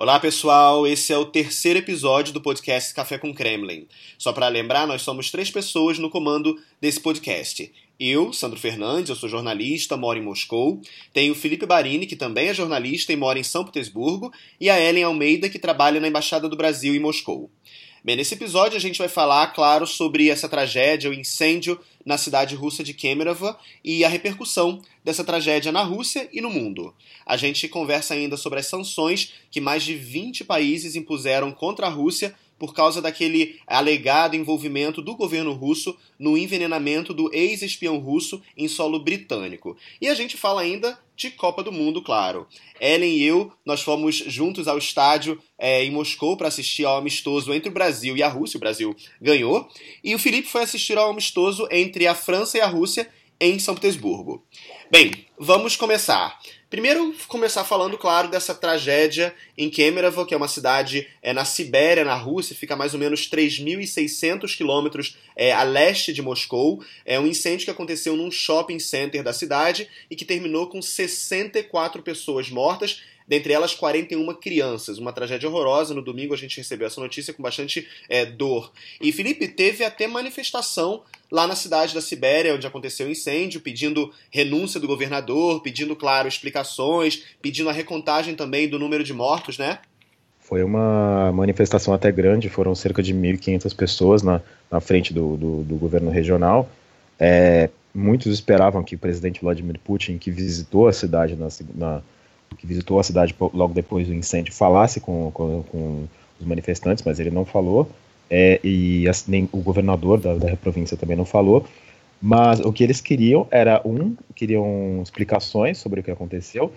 Olá pessoal, esse é o terceiro episódio do podcast Café com Kremlin. Só para lembrar, nós somos três pessoas no comando desse podcast. Eu, Sandro Fernandes, eu sou jornalista, moro em Moscou. Tenho o Felipe Barini, que também é jornalista e mora em São Petersburgo. E a Ellen Almeida, que trabalha na Embaixada do Brasil em Moscou. Bem, nesse episódio a gente vai falar, claro, sobre essa tragédia, o incêndio na cidade russa de Kemerovo e a repercussão dessa tragédia na Rússia e no mundo. A gente conversa ainda sobre as sanções que mais de 20 países impuseram contra a Rússia por causa daquele alegado envolvimento do governo russo no envenenamento do ex-espião russo em solo britânico. E a gente fala ainda de Copa do Mundo, claro. Ellen e eu, nós fomos juntos ao estádio é, em Moscou para assistir ao amistoso entre o Brasil e a Rússia. O Brasil ganhou. E o Felipe foi assistir ao amistoso entre a França e a Rússia em São Petersburgo. Bem, vamos começar. Primeiro, começar falando, claro, dessa tragédia em Kemerovo, que é uma cidade é, na Sibéria, na Rússia, fica mais ou menos 3.600 quilômetros é, a leste de Moscou. É um incêndio que aconteceu num shopping center da cidade e que terminou com 64 pessoas mortas dentre elas 41 crianças. Uma tragédia horrorosa. No domingo a gente recebeu essa notícia com bastante é, dor. E Felipe teve até manifestação lá na cidade da Sibéria, onde aconteceu o incêndio, pedindo renúncia do governador, pedindo, claro, explicações, pedindo a recontagem também do número de mortos, né? Foi uma manifestação até grande, foram cerca de 1.500 pessoas na, na frente do, do, do governo regional. É, muitos esperavam que o presidente Vladimir Putin, que visitou a cidade na, na que visitou a cidade logo depois do incêndio, falasse com, com, com os manifestantes, mas ele não falou, é, e nem o governador da, da província também não falou. Mas o que eles queriam era, um, queriam explicações sobre o que aconteceu,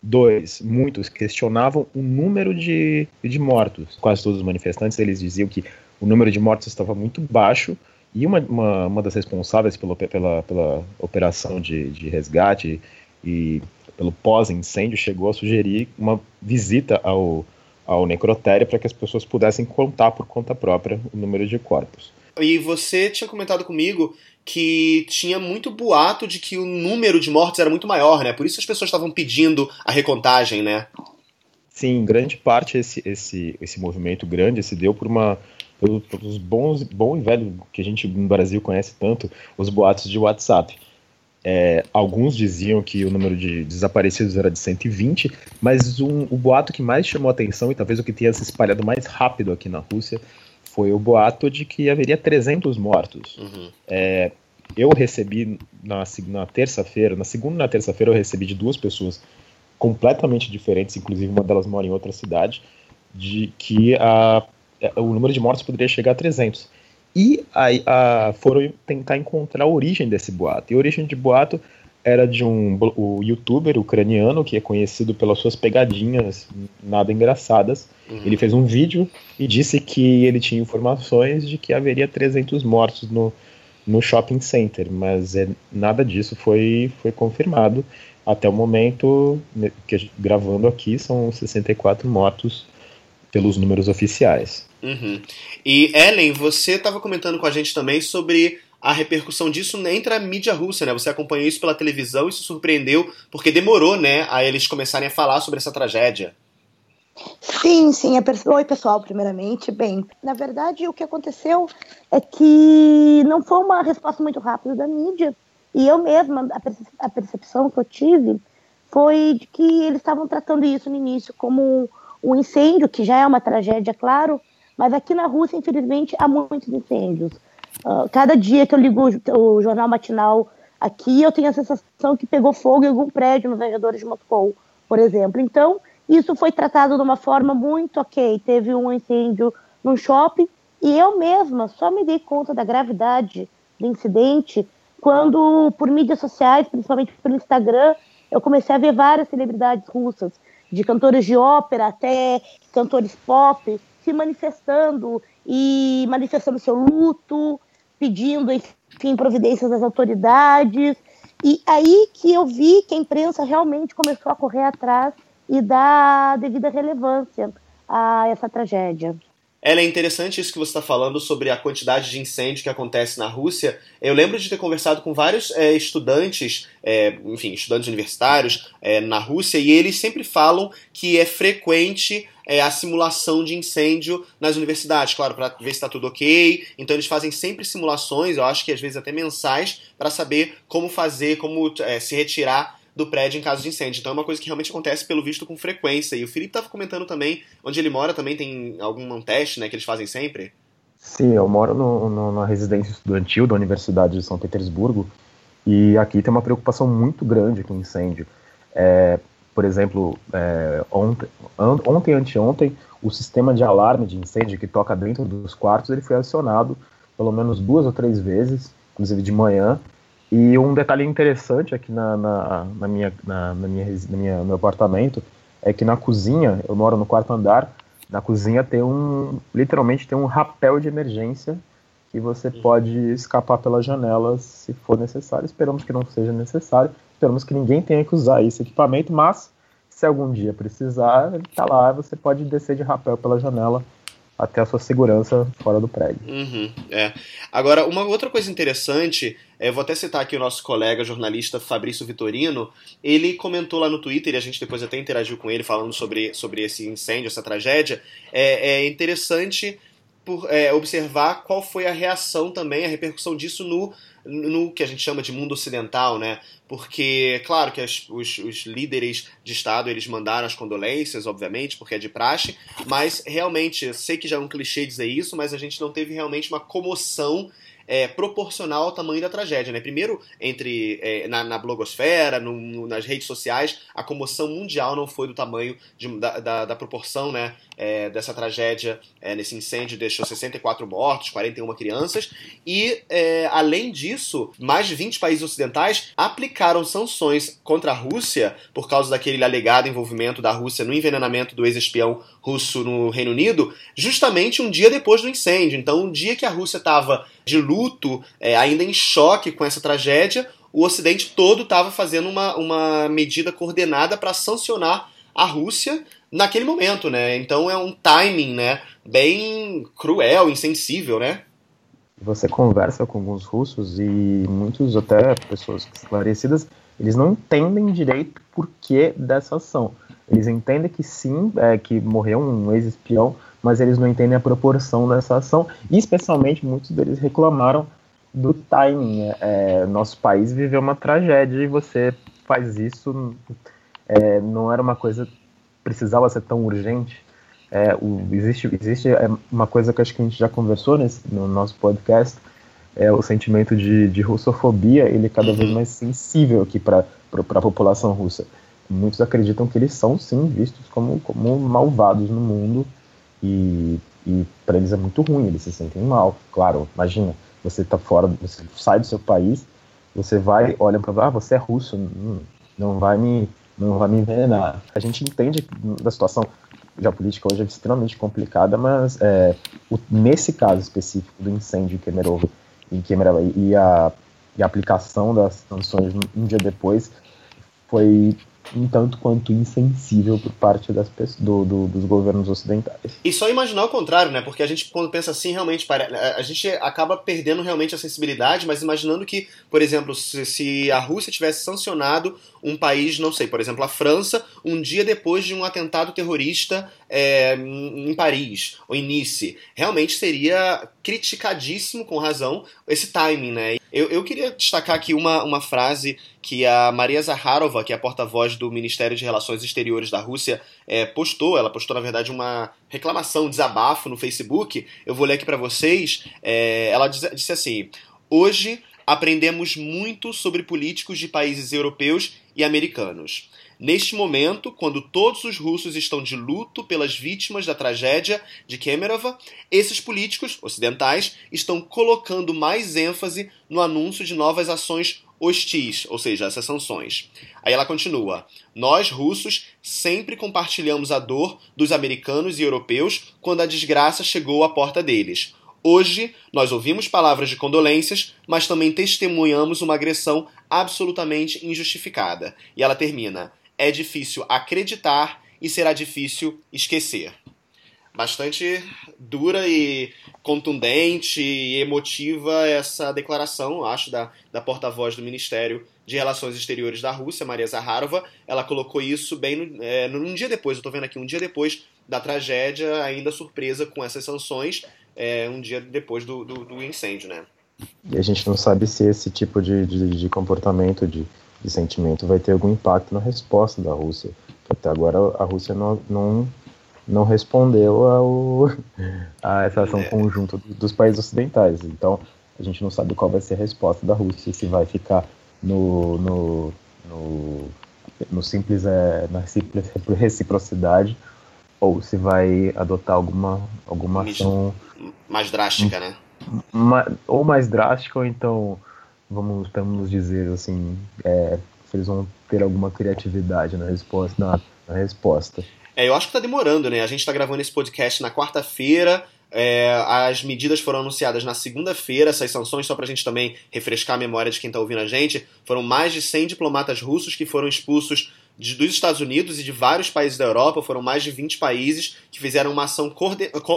Dois, muitos questionavam o número de, de mortos. Quase todos os manifestantes eles diziam que o número de mortos estava muito baixo e uma, uma, uma das responsáveis pela, pela, operação de, de resgate e pelo pós-incêndio, chegou a sugerir uma visita ao, ao necrotério para que as pessoas pudessem contar por conta própria o número de corpos. E você tinha comentado comigo que tinha muito boato de que o número de mortes era muito maior, né? Por isso as pessoas estavam pedindo a recontagem, né? Sim, grande parte esse, esse, esse movimento grande se deu por uma pelos bons bom e velho que a gente no Brasil conhece tanto, os boatos de WhatsApp. É, alguns diziam que o número de desaparecidos era de 120, mas um, o boato que mais chamou atenção e talvez o que tenha se espalhado mais rápido aqui na Rússia foi o boato de que haveria 300 mortos. Uhum. É, eu recebi na, na terça-feira, na segunda e na terça-feira eu recebi de duas pessoas completamente diferentes, inclusive uma delas mora em outra cidade, de que a, o número de mortos poderia chegar a 300. E aí a, foram tentar encontrar a origem desse boato. E a origem de boato era de um o youtuber ucraniano que é conhecido pelas suas pegadinhas nada engraçadas. Uhum. Ele fez um vídeo e disse que ele tinha informações de que haveria 300 mortos no, no shopping center, mas é, nada disso foi, foi confirmado. Até o momento, né, que gravando aqui, são 64 mortos pelos números oficiais. Uhum. E Ellen, você estava comentando com a gente também sobre a repercussão disso entre a mídia russa, né? Você acompanhou isso pela televisão e se surpreendeu porque demorou, né, a eles começarem a falar sobre essa tragédia. Sim, sim. É Oi, pessoal, primeiramente. Bem, na verdade, o que aconteceu é que não foi uma resposta muito rápida da mídia. E eu mesma, a percepção que eu tive foi de que eles estavam tratando isso no início como um incêndio, que já é uma tragédia, claro, mas aqui na Rússia, infelizmente, há muitos incêndios. Uh, cada dia que eu ligo o, o, jornal matinal aqui, eu tenho a sensação que pegou fogo em algum prédio nos arredores de Moscou, por exemplo. Então, isso foi tratado de uma forma muito ok. Teve um incêndio num shopping e eu mesma só me dei conta da gravidade do incidente quando, por mídias sociais, principalmente pelo Instagram, eu comecei a ver várias celebridades russas, de cantores de ópera até cantores pop, se manifestando e manifestando seu luto, pedindo, enfim, providências das autoridades. E aí que eu vi que a imprensa realmente começou a correr atrás e dar devida relevância a essa tragédia. Ela é interessante isso que você está falando sobre a quantidade de incêndio que acontece na Rússia. Eu lembro de ter conversado com vários é, estudantes, é, enfim, estudantes universitários é, na Rússia, e eles sempre falam que é frequente é, a simulação de incêndio nas universidades, claro, para ver se está tudo ok. Então eles fazem sempre simulações, eu acho que às vezes até mensais, para saber como fazer, como é, se retirar do prédio em caso de incêndio. Então é uma coisa que realmente acontece, pelo visto, com frequência. E o Felipe estava comentando também, onde ele mora também tem algum teste né, que eles fazem sempre? Sim, eu moro no, no, na residência estudantil da Universidade de São Petersburgo e aqui tem uma preocupação muito grande com incêndio. É, por exemplo, é, ontem, ontem anteontem, o sistema de alarme de incêndio que toca dentro dos quartos ele foi acionado pelo menos duas ou três vezes, inclusive de manhã, e um detalhe interessante aqui na, na, na minha, na, na, minha, na minha, no meu apartamento é que na cozinha, eu moro no quarto andar, na cozinha tem um, literalmente tem um rapel de emergência que você uhum. pode escapar pela janela se for necessário. Esperamos que não seja necessário, esperamos que ninguém tenha que usar esse equipamento, mas se algum dia precisar, ele está lá, você pode descer de rapel pela janela até a sua segurança fora do prédio. Uhum, é. Agora, uma outra coisa interessante, é, vou até citar aqui o nosso colega jornalista Fabrício Vitorino, ele comentou lá no Twitter, e a gente depois até interagiu com ele falando sobre, sobre esse incêndio, essa tragédia. É, é interessante por, é, observar qual foi a reação também, a repercussão disso no, no que a gente chama de mundo ocidental, né? Porque, claro que as, os, os, líderes de Estado eles mandaram as condolências, obviamente, porque é de praxe, mas realmente, sei que já é um clichê dizer isso, mas a gente não teve realmente uma comoção é, proporcional ao tamanho da tragédia. Né? Primeiro, entre é, na, na, blogosfera, no, no, nas redes sociais, a comoção mundial não foi do tamanho de, da, da, da, proporção né, é, dessa tragédia é, nesse incêndio, deixou 64 mortos, 41 crianças, e é, além disso, mais de 20 países ocidentais aplicaram sanções contra a Rússia por causa daquele alegado envolvimento da Rússia no envenenamento do ex-espião russo no Reino Unido, justamente um dia depois do incêndio. Então, um dia que a Rússia estava de luto, é, ainda em choque com essa tragédia, o Ocidente todo estava fazendo uma, uma medida coordenada para sancionar a Rússia naquele momento, né? Então é um timing, né, bem cruel, insensível, né? Você conversa com alguns russos e muitos até pessoas esclarecidas, eles não entendem direito por que dessa ação. Eles entendem que sim, é, que morreu um ex-espião, mas eles não entendem a proporção dessa ação. E especialmente muitos deles reclamaram do timing. É, é nosso país viveu uma tragédia e você faz isso. É, não era uma coisa precisava ser tão urgente. É, o, existe existe é, uma coisa que acho que a gente já conversou nesse, no nosso podcast é o sentimento de, de russofobia ele é cada vez mais sensível aqui para a população russa muitos acreditam que eles são sim vistos como, como malvados no mundo e, e para eles é muito ruim, eles se sentem mal. Claro, imagina, você está fora, você sai do seu país, você vai, olha para ah, você é russo, hum, não vai me não vai me envenenar. A gente entende da situação geopolítica hoje é extremamente complicada, mas é, o, nesse caso específico do incêndio em Kemerovo, em Kemerovo e, a, e a aplicação das sanções um dia depois foi um tanto quanto insensível por parte das do, do, dos governos ocidentais. E só imaginar o contrário, né? Porque a gente, quando pensa assim, realmente, a gente acaba perdendo realmente a sensibilidade, mas imaginando que, por exemplo, se, se a Rússia tivesse sancionado um país, não sei, por exemplo, a França, um dia depois de um atentado terrorista é, em Paris ou em Nice, realmente seria criticadíssimo, com razão, esse timing, né? Eu, eu queria destacar aqui uma, uma frase que a Maria Zaharova, que é a porta-voz do Ministério de Relações Exteriores da Rússia, é, postou. Ela postou, na verdade, uma reclamação, um desabafo no Facebook. Eu vou ler aqui para vocês. É, ela disse assim: Hoje aprendemos muito sobre políticos de países europeus e americanos. Neste momento, quando todos os russos estão de luto pelas vítimas da tragédia de Kemerova, esses políticos ocidentais estão colocando mais ênfase no anúncio de novas ações hostis, ou seja, essas sanções. Aí ela continua: Nós, russos, sempre compartilhamos a dor dos americanos e europeus quando a desgraça chegou à porta deles. Hoje, nós ouvimos palavras de condolências, mas também testemunhamos uma agressão absolutamente injustificada. E ela termina: é difícil acreditar e será difícil esquecer. Bastante dura e contundente e emotiva essa declaração, acho, da, da porta-voz do Ministério de Relações Exteriores da Rússia, Maria Zaharova. Ela colocou isso bem no, é, num dia depois, eu estou vendo aqui, um dia depois da tragédia, ainda surpresa com essas sanções, é, um dia depois do, do, do, incêndio, né? E a gente não sabe se esse tipo de, de, de comportamento, de, de, sentimento, vai ter algum impacto na resposta da Rússia. Até agora a Rússia não, não, não respondeu ao, a essa ação é. conjunta dos países ocidentais. Então a gente não sabe qual vai ser a resposta da Rússia, se vai ficar no, no, no, no simples, é, na simples reciprocidade ou se vai adotar alguma, alguma ação mais drástica, né? ou mais drástica, ou então vamos, vamos dizer assim, é, se eles vão ter alguma criatividade na resposta. Na, na resposta. É, eu acho que está demorando, né? A gente está gravando esse podcast na quarta-feira. É, as medidas foram anunciadas na segunda-feira, essas sanções, só para a gente também refrescar a memória de quem está ouvindo a gente, foram mais de 100 diplomatas russos que foram expulsos de, dos Estados Unidos e de vários países da Europa, foram mais de 20 países que fizeram uma ação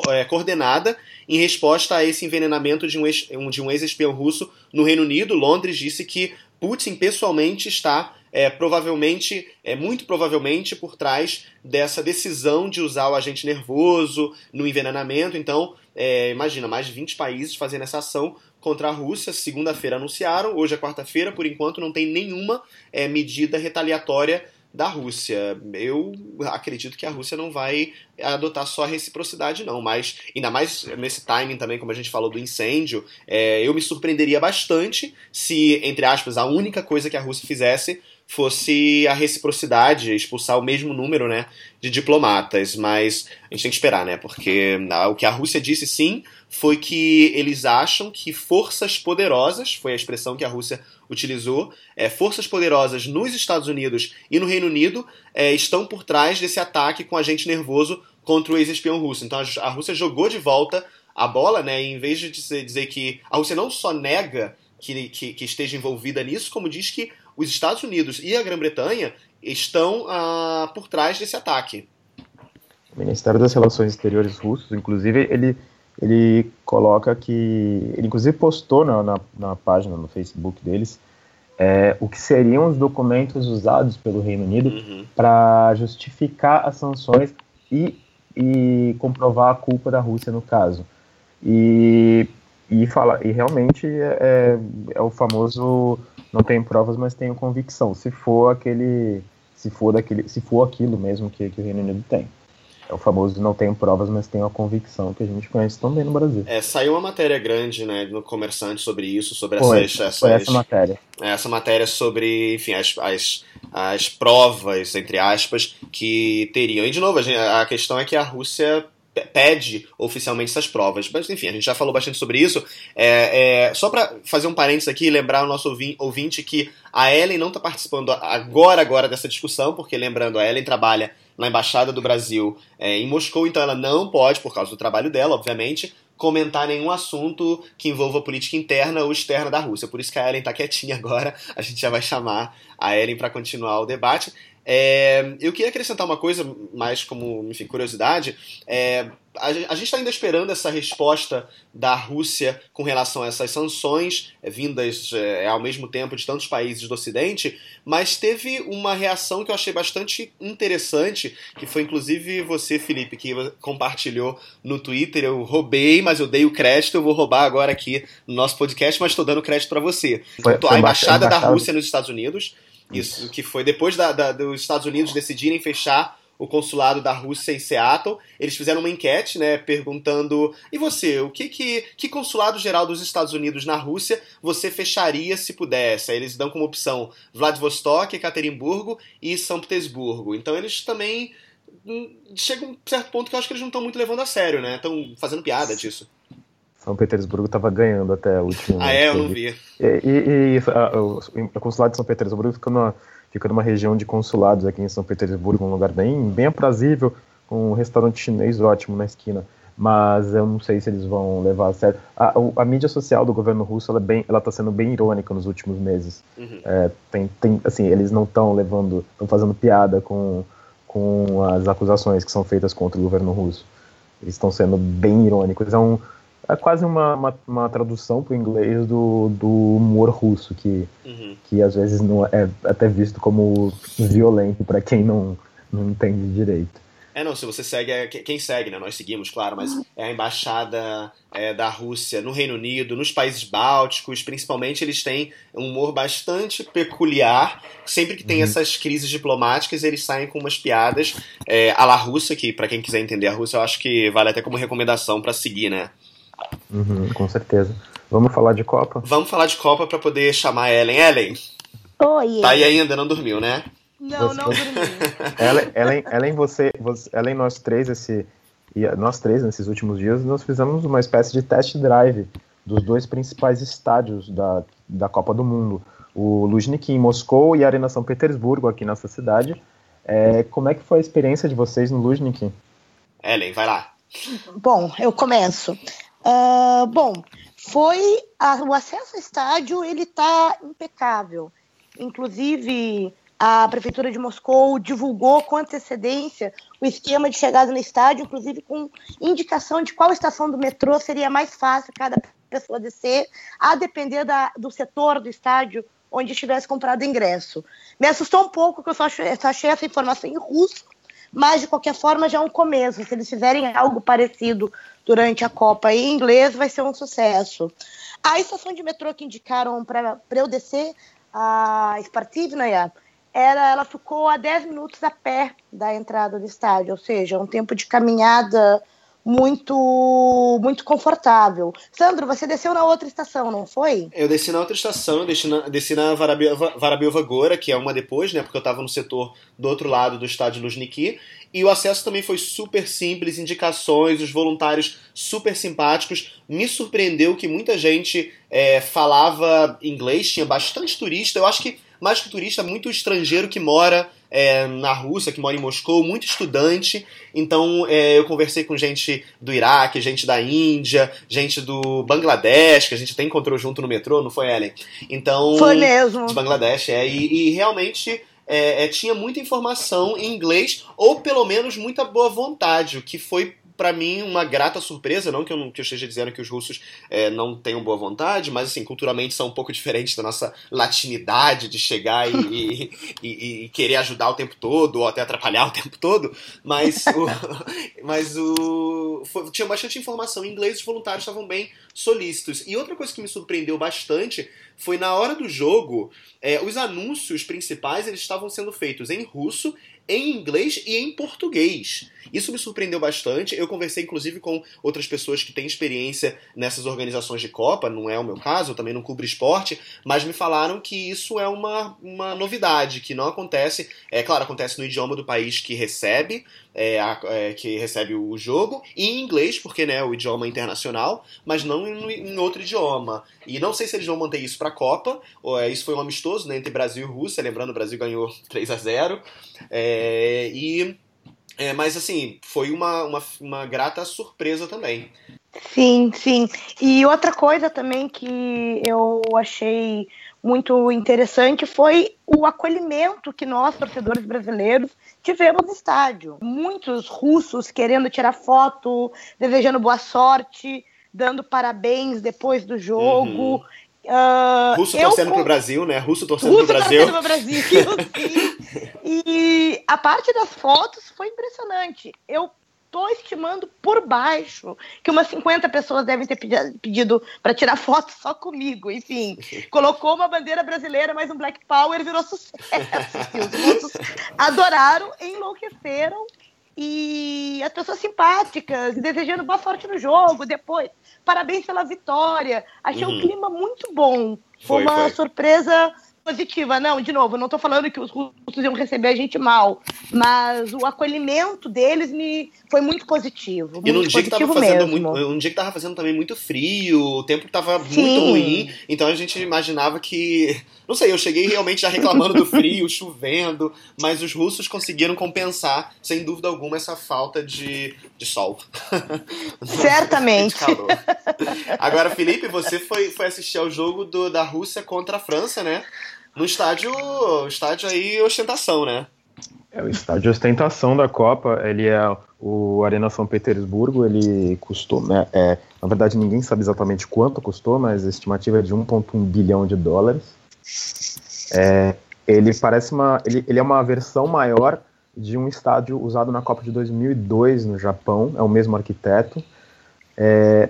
é, coordenada em resposta a esse envenenamento de um ex-espião russo no Reino Unido. Londres disse que Putin pessoalmente está é, provavelmente, é muito provavelmente por trás dessa decisão de usar o agente nervoso no envenenamento. Então, é, imagina, mais de 20 países fazendo essa ação contra a Rússia. Segunda-feira anunciaram, hoje é quarta-feira, por enquanto não tem nenhuma é, medida retaliatória da Rússia. Eu acredito que a Rússia não vai adotar só a reciprocidade, não, mas ainda mais nesse timing também, como a gente falou do incêndio, é, eu me surpreenderia bastante se, entre aspas, a única coisa que a Rússia fizesse fosse a reciprocidade, expulsar o mesmo número né, de diplomatas. Mas a gente tem que esperar, né? Porque ah, o que a Rússia disse sim foi que eles acham que forças poderosas, foi a expressão que a Rússia utilizou, é, forças poderosas nos Estados Unidos e no Reino Unido é, estão por trás desse ataque com agente nervoso contra o ex-espião russo. Então a, Rússia jogou de volta a bola, né? Em vez de dizer, dizer que a Rússia não só nega que, que, que, esteja envolvida nisso, como diz que os Estados Unidos e a Grã-Bretanha estão ah, por trás desse ataque. O Ministério das Relações Exteriores russo, inclusive, ele, ele coloca que. Ele, inclusive, postou na, na, na página, no Facebook deles, é, o que seriam os documentos usados pelo Reino Unido uhum. para justificar as sanções e, e comprovar a culpa da Rússia no caso. E, e, fala, e realmente é, é, é o famoso não tenho provas, mas tenho convicção. Se for aquele, se for daquele, se for aquilo mesmo que, que o Reino Unido tem. É o famoso não tenho provas, mas tenho a convicção que a gente conhece também no Brasil. É, saiu uma matéria grande, né, no Comerciante sobre isso, sobre foi, essas, essas, foi essa matéria. É, essa matéria sobre, enfim, as, as, as provas, entre aspas, que teriam. E de novo, a, gente, a questão é que a Rússia pede oficialmente essas provas. Mas enfim, a gente já falou bastante sobre isso. É, é, só para fazer um parênteses aqui, lembrar o nosso ouvinte que a Ellen não está participando agora, agora dessa discussão, porque lembrando, a Ellen trabalha na Embaixada do Brasil é, em Moscou, então ela não pode, por causa do trabalho dela, obviamente, comentar nenhum assunto que envolva política interna ou externa da Rússia. Por isso que a Ellen está quietinha agora. A gente já vai chamar a Ellen para continuar o debate. É, eu queria acrescentar uma coisa, mais como enfim, curiosidade. É, a, a, gente está ainda esperando essa resposta da Rússia com relação a essas sanções é, vindas é, ao mesmo tempo de tantos países do Ocidente, mas teve uma reação que eu achei bastante interessante, que foi inclusive você, Felipe, que compartilhou no Twitter. Eu roubei, mas eu dei o crédito, eu vou roubar agora aqui no nosso podcast, mas estou dando crédito para você. Foi, foi a embaixada da Rússia nos Estados Unidos isso, que foi depois da, da, dos Estados Unidos decidirem fechar o consulado da Rússia em Seattle, eles fizeram uma enquete, né, perguntando: e você, o que que, que consulado geral dos Estados Unidos na Rússia você fecharia se pudesse? Aí eles dão como opção Vladivostok, Ekaterimburgo e São Petersburgo. Então eles também hum, chega um certo ponto que eu acho que eles não estão muito levando a sério, né? Estão fazendo piada disso. São Petersburgo estava ganhando até o último. ah, é? Eu não vi. E, e, e a, o, consulado de São Petersburgo fica numa, fica numa região de consulados aqui em São Petersburgo, um lugar bem, bem aprazível, com um restaurante chinês ótimo na esquina. Mas eu não sei se eles vão levar a sério. A, a, a mídia social do governo russo ela é bem, ela está sendo bem irônica nos últimos meses. Uhum. É, tem, tem, assim, eles não estão levando, estão fazendo piada com, com as acusações que são feitas contra o governo russo. Eles estão sendo bem irônicos. É um é quase uma, uma, uma tradução para o inglês do, do humor russo, que, uhum. que às vezes não é até visto como violento para quem não, não entende direito. É, não, se você segue, é, quem segue, né? Nós seguimos, claro, mas é a embaixada é, da Rússia no Reino Unido, nos países bálticos, principalmente, eles têm um humor bastante peculiar. Sempre que tem uhum. essas crises diplomáticas, eles saem com umas piadas é, à la Rússia, que para quem quiser entender a Rússia, eu acho que vale até como recomendação para seguir, né? Uhum, com certeza. Vamos falar de Copa? Vamos falar de Copa para poder chamar a Ellen. Ellen, Oi. Tá aí ainda, não dormiu, né? Não, você, não dormi. Ellen, Ellen, Ellen, você, você, Ellen, nós três, esse, e nós três, nesses últimos dias, nós fizemos uma espécie de test drive dos dois principais estádios da, da Copa do Mundo. O Luzhniki em Moscou e a Arena São Petersburgo, aqui nessa cidade. É, como é que foi a experiência de vocês no Luzhniki? Ellen, vai lá. Bom, eu começo. Uh, bom, foi a, o acesso ao estádio ele está impecável. Inclusive, a Prefeitura de Moscou divulgou com antecedência o esquema de chegada no estádio, inclusive com indicação de qual estação do metrô seria mais fácil cada pessoa descer, a depender da, do setor do estádio onde estivesse comprado ingresso. Me assustou um pouco, porque eu só achei, só achei essa informação em russo, mas de qualquer forma já é um começo. Se eles fizerem algo parecido durante a Copa em inglês, vai ser um sucesso. A estação de metrô que indicaram para eu descer, a Spartivnaya, era, ela ficou a 10 minutos a pé da entrada do estádio, ou seja, um tempo de caminhada muito muito confortável. Sandro, você desceu na outra estação, não foi? Eu desci na outra estação, desci na, desci na Varabiova Gora, que é uma depois, né? Porque eu estava no setor do outro lado do estádio Luzhniki. E o acesso também foi super simples, indicações, os voluntários super simpáticos. Me surpreendeu que muita gente é, falava inglês, tinha bastante turista. Eu acho que mais que turista, muito estrangeiro que mora é, na Rússia, que mora em Moscou, muito estudante. Então é, eu conversei com gente do Iraque, gente da Índia, gente do Bangladesh, que a gente até encontrou junto no metrô, não foi, Ellen? Então. Foi mesmo. De Bangladesh, é. E, e realmente. É, é, tinha muita informação em inglês, ou pelo menos muita boa vontade, o que foi para mim, uma grata surpresa. Não que eu, que eu esteja dizendo que os russos é, não tenham boa vontade, mas, assim, culturalmente são um pouco diferentes da nossa latinidade de chegar e, e, e, querer ajudar o tempo todo, ou até atrapalhar o tempo todo. Mas o. mas o foi, tinha bastante informação em inglês, os voluntários estavam bem solícitos. E outra coisa que me surpreendeu bastante foi na hora do jogo, é, os anúncios principais eles estavam sendo feitos em russo em inglês e em português. Isso me surpreendeu bastante. Eu conversei, inclusive, com outras pessoas que têm experiência nessas organizações de Copa, não é o meu caso, eu também não cubro esporte, mas me falaram que isso é uma, uma novidade, que não acontece. É claro, acontece no idioma do país que recebe, é, é, que recebe o jogo, e em inglês, porque né, é o idioma internacional, mas não em, em, outro idioma. E não sei se eles vão manter isso para a Copa, ou, é, isso foi um amistoso né, entre Brasil e Rússia, lembrando, o Brasil ganhou 3 a 0 é, e é, mas assim, foi uma, uma, uma grata surpresa também. Sim, sim. E outra coisa também que eu achei muito interessante foi o acolhimento que nós, torcedores brasileiros, tivemos no estádio. Muitos russos querendo tirar foto, desejando boa sorte, dando parabéns depois do jogo. Uhum. Uh, Russo torcendo com... pro Brasil, né? Russo torcendo Russo pro Brasil. Torcendo pro Brasil, sim. E a parte das fotos foi impressionante. Eu tô estimando por baixo que umas 50 pessoas devem ter pedido para tirar foto só comigo. Enfim, colocou uma bandeira brasileira, mas um Black Power virou sucesso. E os russos adoraram, enlouqueceram e as pessoas simpáticas, desejando boa sorte no jogo depois. Parabéns pela vitória. Achei uhum. um clima muito bom. Foi, uma foi. surpresa positiva. Não, de novo, não estou falando que os russos iam receber a gente mal, mas o acolhimento deles me foi muito positivo. E num dia que tava fazendo muito, um dia que tava fazendo também muito frio, o tempo tava Sim. muito ruim, então a gente imaginava que, não sei, eu cheguei realmente já reclamando do frio, chovendo, mas os russos conseguiram compensar, sem dúvida alguma, essa falta de, de sol. Certamente. de Agora, Felipe, você foi, foi assistir ao jogo do, da Rússia contra a França, né? No estádio, estádio aí ostentação, né? É o estádio ostentação da Copa, ele é o Arena São Petersburgo, ele custou, né, é, na verdade ninguém sabe exatamente quanto custou, mas a estimativa é de 1.1 bilhão de dólares. É, ele parece uma, ele, ele é uma versão maior de um estádio usado na Copa de 2002 no Japão, é o mesmo arquiteto. É,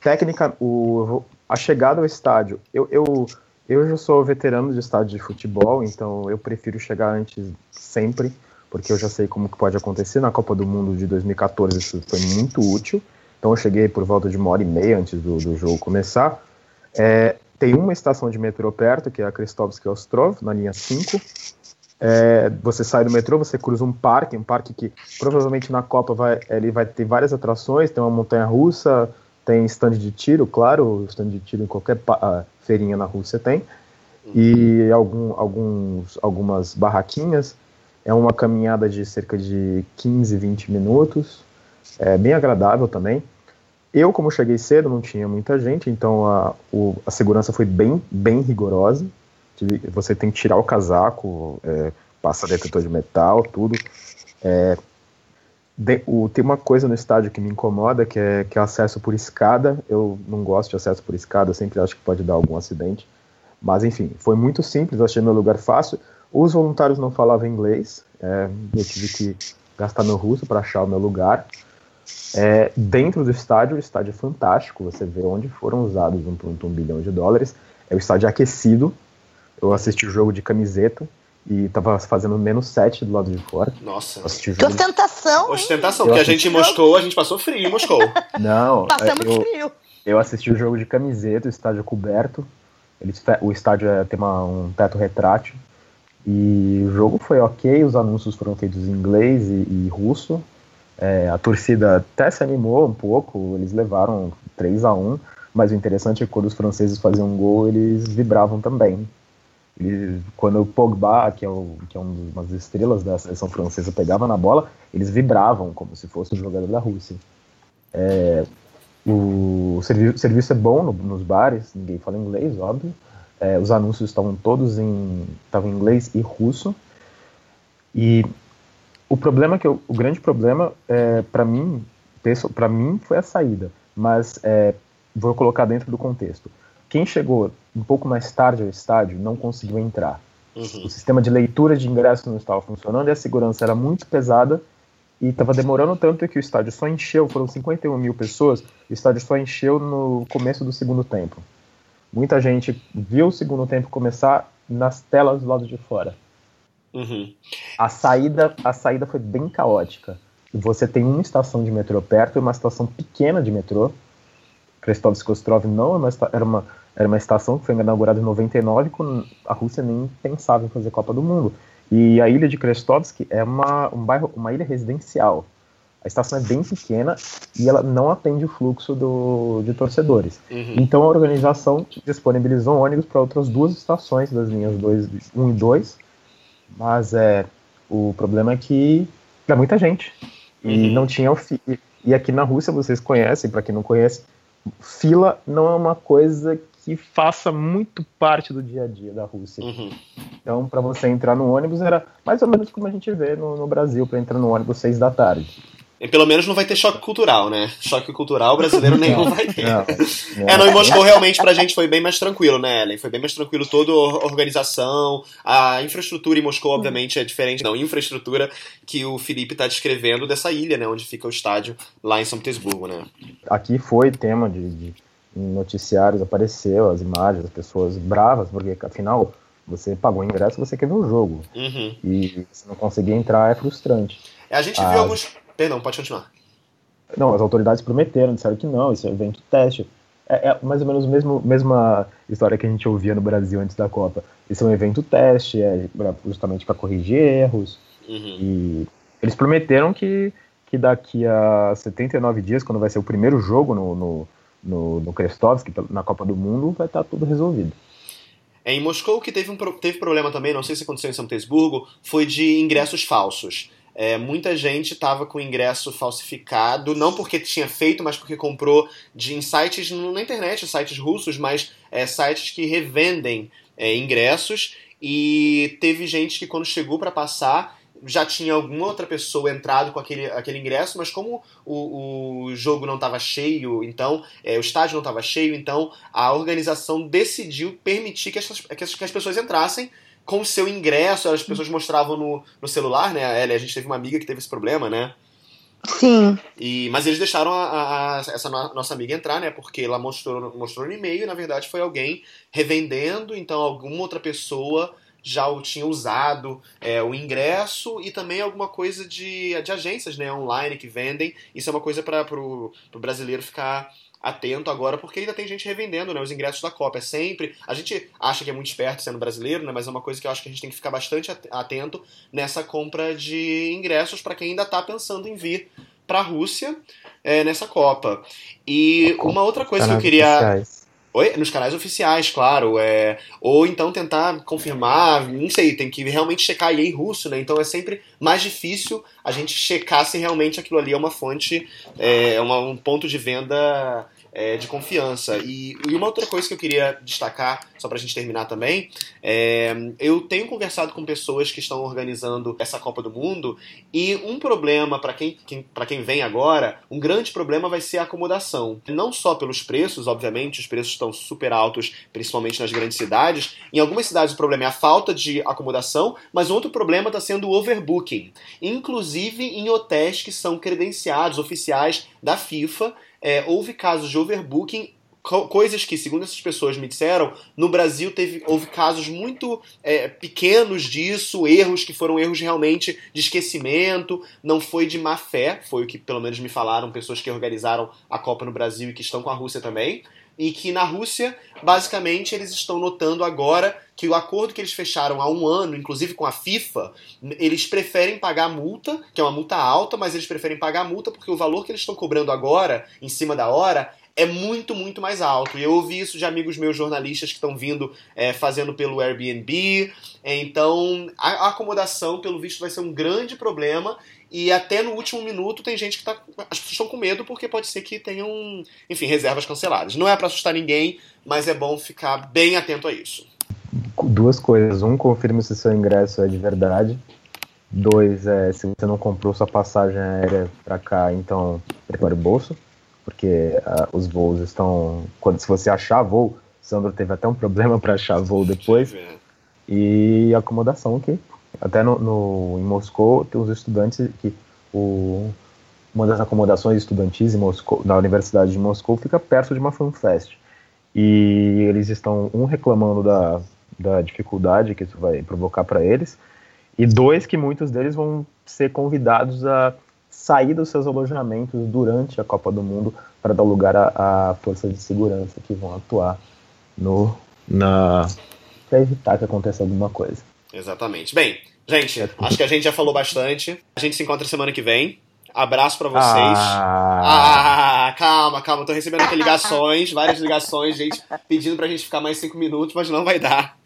técnica, o, a chegada ao estádio, eu, eu, eu já sou veterano de estádio de futebol, então eu prefiro chegar antes sempre, porque eu já sei como que pode acontecer. Na Copa do Mundo de 2014 isso foi muito útil, então eu cheguei por volta de uma hora e meia antes do, do jogo começar. É, tem uma estação de metrô perto, que é a Kristovsky Ostrov, na linha 5, é, você sai do metrô, você cruza um parque, um parque que provavelmente na Copa vai, ele vai ter várias atrações, tem uma montanha russa, tem stand de tiro, claro, stand de tiro em qualquer uh, feirinha na Rússia tem, e algum, alguns, algumas barraquinhas. É uma caminhada de cerca de 15, 20 minutos, é bem agradável também. Eu, como cheguei cedo, não tinha muita gente, então a, o, a segurança foi bem, bem rigorosa você tem que tirar o casaco, é, passa detetor de metal, tudo. É, de, o, tem uma coisa no estádio que me incomoda, que é, que é acesso por escada. Eu não gosto de acesso por escada, sempre acho que pode dar algum acidente. Mas enfim, foi muito simples, achei meu lugar fácil. Os voluntários não falavam inglês, é, eu tive que gastar meu russo para achar o meu lugar. É, dentro do estádio, o estádio é fantástico, você vê onde foram usados 1,1 bilhão de dólares. É o estádio aquecido, eu assisti o jogo de camiseta e tava fazendo menos 7 do lado de fora. Nossa. Que ostentação! Ostentação, porque a gente em Moscou, a gente passou frio em Moscou. Não, Passamos eu, frio. Eu assisti o jogo de camiseta, o estádio coberto. Ele, o estádio é, tem uma, um teto retrátil. E o jogo foi ok, os anúncios foram feitos em inglês e, e russo. É, a torcida até se animou um pouco, eles levaram 3 a 1 mas o interessante é que quando os franceses faziam um gol, eles vibravam também. Ele, quando o Pogba, que é, o, que é uma das estrelas da seleção francesa, pegava na bola, eles vibravam como se fosse um jogador da Rússia. É, o, serviço, serviço é bom no, nos bares, ninguém fala inglês, óbvio. É, os anúncios estavam todos em, estavam em inglês e russo. E o problema que eu, o grande problema é, para mim, para mim foi a saída, mas é, vou colocar dentro do contexto. Quem chegou um pouco mais tarde ao estádio não conseguiu entrar. Uhum. O sistema de leitura de ingressos não estava funcionando e a segurança era muito pesada e estava demorando tanto que o estádio só encheu, foram 51 mil pessoas, o estádio só encheu no começo do segundo tempo. Muita gente viu o segundo tempo começar nas telas do lado de fora. Uhum. A saída, a saída foi bem caótica. Você tem uma estação de metrô perto e uma estação pequena de metrô. Krestovsk Ostrov não é era uma era uma estação que foi inaugurada em 99, quando a Rússia nem pensava em fazer Copa do Mundo. E a ilha de Krestovsk é uma, um bairro, uma ilha residencial. A estação é bem pequena e ela não atende o fluxo do, de torcedores. Uhum. Então a organização disponibilizou ônibus para outras duas estações das linhas 2, 1 e 2, mas é, o problema é que é muita gente. E uhum. não tinha o fi E aqui na Rússia, vocês conhecem, para quem não conhece, fila não é uma coisa que faça muito parte do dia a dia da Rússia. Uhum. Então, para você entrar no ônibus, era mais ou menos como a gente vê no, no Brasil, para entrar no ônibus seis da tarde. E pelo menos não vai ter choque cultural, né? Choque cultural brasileiro nenhum vai ter. Não, não. É, não, em Moscou realmente pra gente foi bem mais tranquilo, né, Ellen? Foi bem mais tranquilo toda a organização, a infraestrutura em Moscou, obviamente, é diferente. Não, infraestrutura que o Felipe tá descrevendo dessa ilha, né, onde fica o estádio lá em São Petersburgo, né? Aqui foi tema de, de em noticiários apareceu as imagens das pessoas bravas, porque afinal você pagou o ingresso, você quer ver o jogo. Uhum. E se não conseguir entrar é frustrante. A gente viu alguns. Perdão, pode continuar. Não, as autoridades prometeram, disseram que não, isso é evento teste. É, é mais ou menos a mesmo, mesma história que a gente ouvia no Brasil antes da Copa. Isso é um evento teste, é justamente para corrigir erros. Uhum. E eles prometeram que, que daqui a 79 dias, quando vai ser o primeiro jogo no, no no, no Krestovski, na Copa do Mundo, vai estar tá tudo resolvido. É, em Moscou, que teve, um, teve problema também, não sei se aconteceu em São Petersburgo, foi de ingressos falsos. É, muita gente estava com ingresso falsificado, não porque tinha feito, mas porque comprou de, em sites na internet, sites russos, mas é, sites que revendem é, ingressos. E teve gente que, quando chegou para passar, já tinha alguma outra pessoa entrado com aquele, aquele ingresso, mas como o, o jogo não estava cheio, então é, o estádio não estava cheio, então a organização decidiu permitir que, essas, que, as, que as pessoas entrassem com o seu ingresso, as pessoas mostravam no, no celular, né? A, a gente teve uma amiga que teve esse problema, né? Sim. E, mas eles deixaram a, a, essa no, nossa amiga entrar, né? Porque ela mostrou, mostrou no e-mail e na verdade foi alguém revendendo, então alguma outra pessoa já o tinha usado é, o ingresso e também alguma coisa de, de agências né, online que vendem. Isso é uma coisa para o brasileiro ficar atento agora, porque ainda tem gente revendendo né, os ingressos da Copa. É sempre. A gente acha que é muito esperto sendo brasileiro, né, mas é uma coisa que eu acho que a gente tem que ficar bastante atento nessa compra de ingressos para quem ainda está pensando em vir para a Rússia é, nessa Copa. E uma outra coisa que eu queria. Oficiais. Oi? Nos canais oficiais, claro. É... Ou então tentar confirmar, não sei, tem que realmente checar aí russo, né? Então é sempre mais difícil a gente checar se realmente aquilo ali é uma fonte, é uma, um ponto de venda é, de confiança. E, e, uma outra coisa que eu queria destacar, só para a gente terminar também, é, eu tenho conversado com pessoas que estão organizando essa Copa do Mundo e um problema para quem, quem, quem vem agora, um grande problema vai ser a acomodação. Não só pelos preços, obviamente, os preços estão super altos, principalmente nas grandes cidades. Em algumas cidades o problema é a falta de acomodação, mas outro problema está sendo o overbooking, inclusive em hotéis que são credenciados oficiais da FIFA é, houve casos de overbooking coisas que, segundo essas pessoas me disseram, no Brasil teve, houve casos muito é, pequenos disso, erros que foram erros realmente de esquecimento, não foi de má fé, foi o que pelo menos me falaram pessoas que organizaram a Copa no Brasil e que estão com a Rússia também e que na Rússia, basicamente, eles estão notando agora que o acordo que eles fecharam há um ano, inclusive com a FIFA, eles preferem pagar multa, que é uma multa alta, mas eles preferem pagar multa porque o valor que eles estão cobrando agora, em cima da hora, é muito, muito mais alto. E eu ouvi isso de amigos meus jornalistas que estão vindo é, fazendo pelo Airbnb. Então, a acomodação, pelo visto, vai ser um grande problema. E até no último minuto tem gente que tá. As pessoas estão com medo porque pode ser que tenham, enfim, reservas canceladas. Não é para assustar ninguém, mas é bom ficar bem atento a isso. Duas coisas. Um, confirme se seu ingresso é de verdade. Dois, é, se você não comprou sua passagem aérea para cá, então prepare o bolso, porque uh, os voos estão. Quando, se você achar voo, Sandro teve até um problema para achar voo depois. E acomodação aqui. Até no, no, em Moscou tem os estudantes que o, uma das acomodações estudantis em Moscou, da Universidade de Moscou fica perto de uma fanfest. E eles estão, um, reclamando da, da dificuldade que isso vai provocar para eles, e dois, que muitos deles vão ser convidados a sair dos seus alojamentos durante a Copa do Mundo para dar lugar a, forças de segurança que vão atuar no na para evitar que aconteça alguma coisa. Exatamente. Bem, gente, acho que a gente já falou bastante. A gente se encontra semana que vem. Abraço para vocês. Ah. ah. calma, calma. Tô recebendo aqui ligações, várias ligações, gente pedindo pra gente ficar mais cinco minutos, mas não vai dar.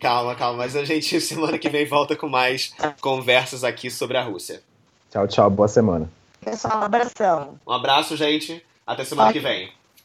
Calma, calma. Mas a gente semana que vem volta com mais conversas aqui sobre a Rússia. Tchau, tchau. Boa semana. Pessoal, um abração. Um abraço, gente. Até semana que vem.